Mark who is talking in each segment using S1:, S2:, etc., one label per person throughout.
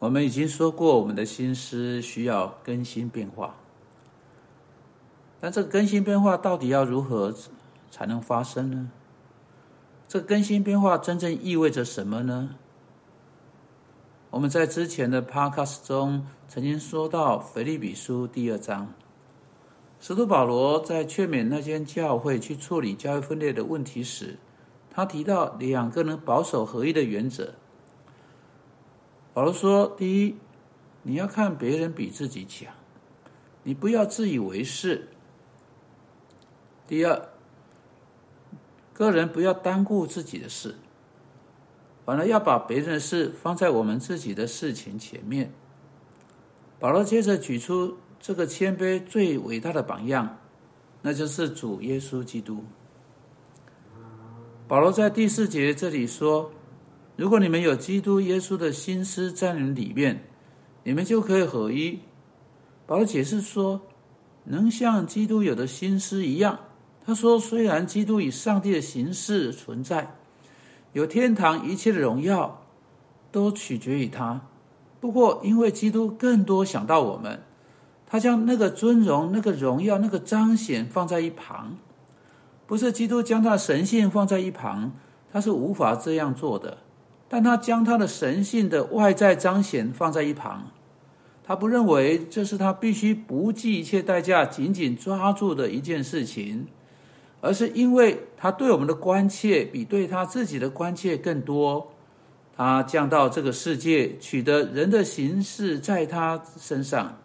S1: 我们已经说过，我们的心思需要更新变化。但这个更新变化到底要如何才能发生呢？这更新变化真正意味着什么呢？我们在之前的 podcast 中曾经说到《腓立比书》第二章，使徒保罗在劝勉那间教会去处理教会分裂的问题时，他提到两个能保守合一的原则。保罗说：“第一，你要看别人比自己强，你不要自以为是；第二，个人不要单顾自己的事，反而要把别人的事放在我们自己的事情前面。”保罗接着举出这个谦卑最伟大的榜样，那就是主耶稣基督。保罗在第四节这里说。如果你们有基督耶稣的心思在你们里面，你们就可以合一。保罗解释说，能像基督有的心思一样。他说，虽然基督以上帝的形式存在，有天堂一切的荣耀都取决于他。不过，因为基督更多想到我们，他将那个尊荣、那个荣耀、那个彰显放在一旁。不是基督将他的神性放在一旁，他是无法这样做的。但他将他的神性的外在彰显放在一旁，他不认为这是他必须不计一切代价紧紧抓住的一件事情，而是因为他对我们的关切比对他自己的关切更多。他降到这个世界，取得人的形式在他身上，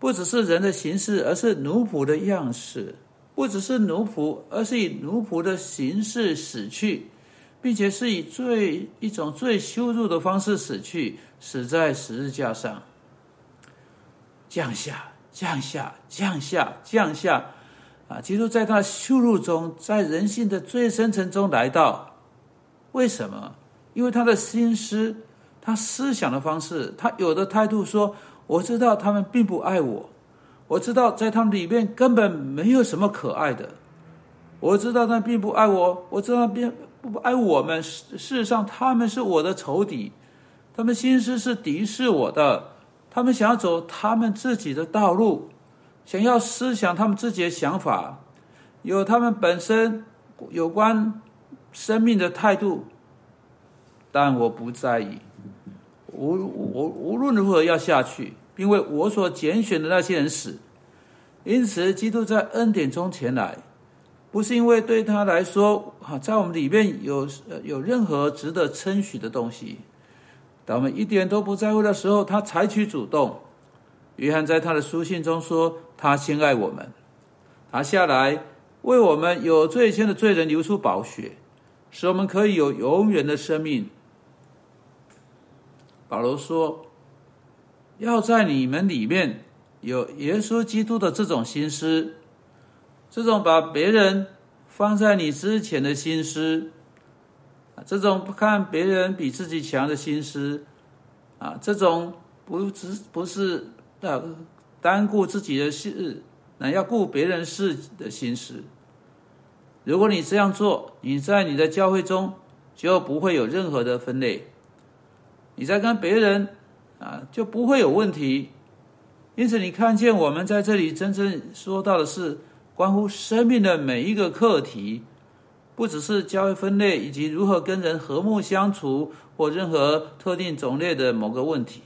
S1: 不只是人的形式，而是奴仆的样式；不只是奴仆，而是以奴仆的形式死去。并且是以最一种最羞辱的方式死去，死在十字架上，降下，降下，降下，降下，啊！基督在他羞辱中，在人性的最深层中来到。为什么？因为他的心思，他思想的方式，他有的态度说：“我知道他们并不爱我，我知道在他们里面根本没有什么可爱的，我知道他并不爱我，我知道并。”不爱我们，事实上他们是我的仇敌，他们心思是敌视我的，他们想要走他们自己的道路，想要思想他们自己的想法，有他们本身有关生命的态度，但我不在意，无无无论如何要下去，因为我所拣选的那些人死，因此基督在恩典中前来。不是因为对他来说，哈，在我们里面有有任何值得称许的东西，当我们一点都不在乎的时候，他采取主动。约翰在他的书信中说：“他先爱我们，他下来为我们有罪愆的罪人流出宝血，使我们可以有永远的生命。”保罗说：“要在你们里面有耶稣基督的这种心思。”这种把别人放在你之前的心思，啊，这种不看别人比自己强的心思，啊，这种不只不是啊单顾自己的事，那要顾别人事的心思。如果你这样做，你在你的教会中就不会有任何的分类，你在跟别人啊就不会有问题。因此，你看见我们在这里真正说到的是。关乎生命的每一个课题，不只是教育分类以及如何跟人和睦相处，或任何特定种类的某个问题。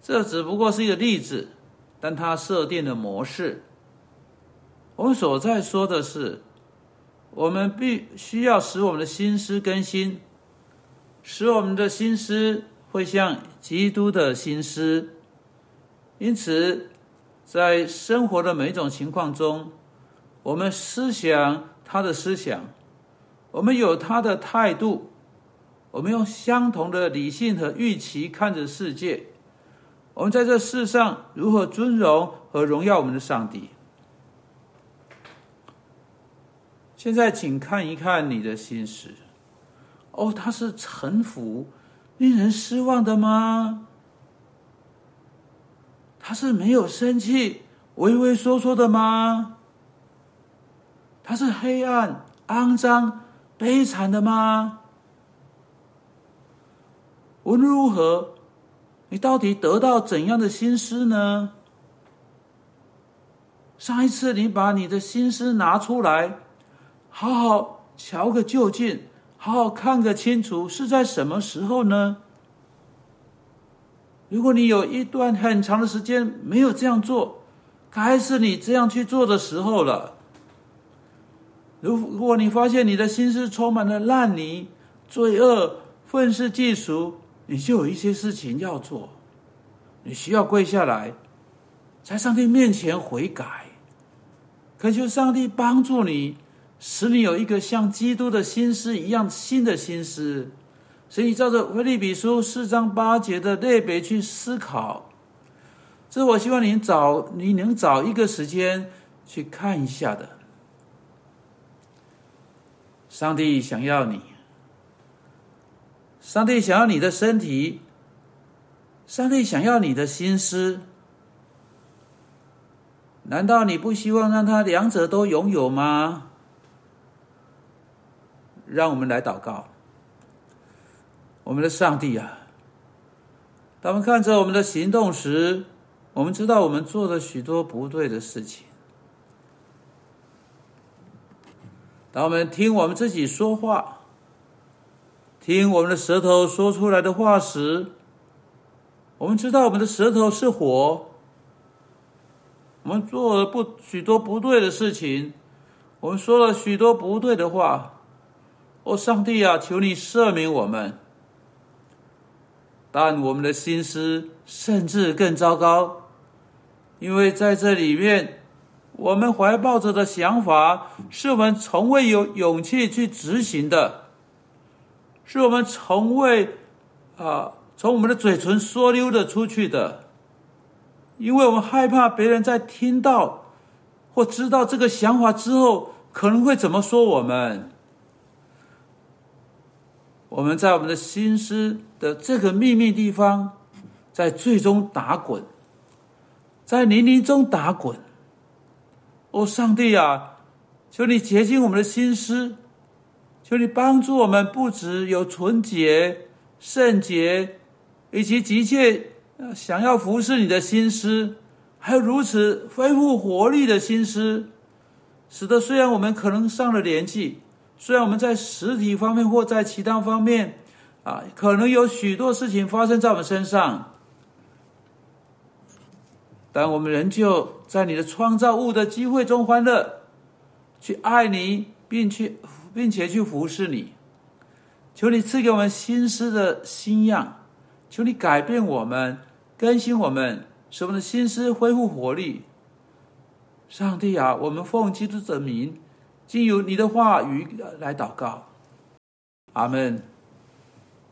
S1: 这只不过是一个例子，但它设定的模式。我们所在说的是，我们必须要使我们的心思更新，使我们的心思会像基督的心思。因此，在生活的每一种情况中。我们思想他的思想，我们有他的态度，我们用相同的理性和预期看着世界。我们在这世上如何尊荣和荣耀我们的上帝？现在，请看一看你的心思。哦，他是臣服、令人失望的吗？他是没有生气、畏畏缩缩的吗？他是黑暗、肮脏、悲惨的吗？无论如何，你到底得到怎样的心思呢？上一次你把你的心思拿出来，好好瞧个究竟，好好看个清楚，是在什么时候呢？如果你有一段很长的时间没有这样做，该是你这样去做的时候了。如如果你发现你的心思充满了烂泥、罪恶、愤世嫉俗，你就有一些事情要做，你需要跪下来，在上帝面前悔改，恳求上帝帮助你，使你有一个像基督的心思一样新的心思，所以照着《腓立比书》四章八节的类别去思考。这我希望你找你能找一个时间去看一下的。上帝想要你，上帝想要你的身体，上帝想要你的心思。难道你不希望让他两者都拥有吗？让我们来祷告，我们的上帝啊！当我们看着我们的行动时，我们知道我们做了许多不对的事情。当我们听我们自己说话，听我们的舌头说出来的话时，我们知道我们的舌头是火。我们做了不许多不对的事情，我们说了许多不对的话。哦，上帝啊，求你赦免我们。但我们的心思甚至更糟糕，因为在这里面。我们怀抱着的想法，是我们从未有勇气去执行的，是我们从未啊从我们的嘴唇说溜的出去的，因为我们害怕别人在听到或知道这个想法之后，可能会怎么说我们。我们在我们的心思的这个秘密地方，在最终打滚，在泥泞中打滚。哦，上帝啊，求你洁净我们的心思，求你帮助我们，不只有纯洁、圣洁，以及急切想要服侍你的心思，还有如此恢复活力的心思，使得虽然我们可能上了年纪，虽然我们在实体方面或在其他方面啊，可能有许多事情发生在我们身上。但我们仍旧在你的创造物的机会中欢乐，去爱你，并去并且去服侍你。求你赐给我们新思的新样，求你改变我们，更新我们，使我们的心思恢复活力。上帝啊，我们奉基督的名，经由你的话语来祷告。阿门。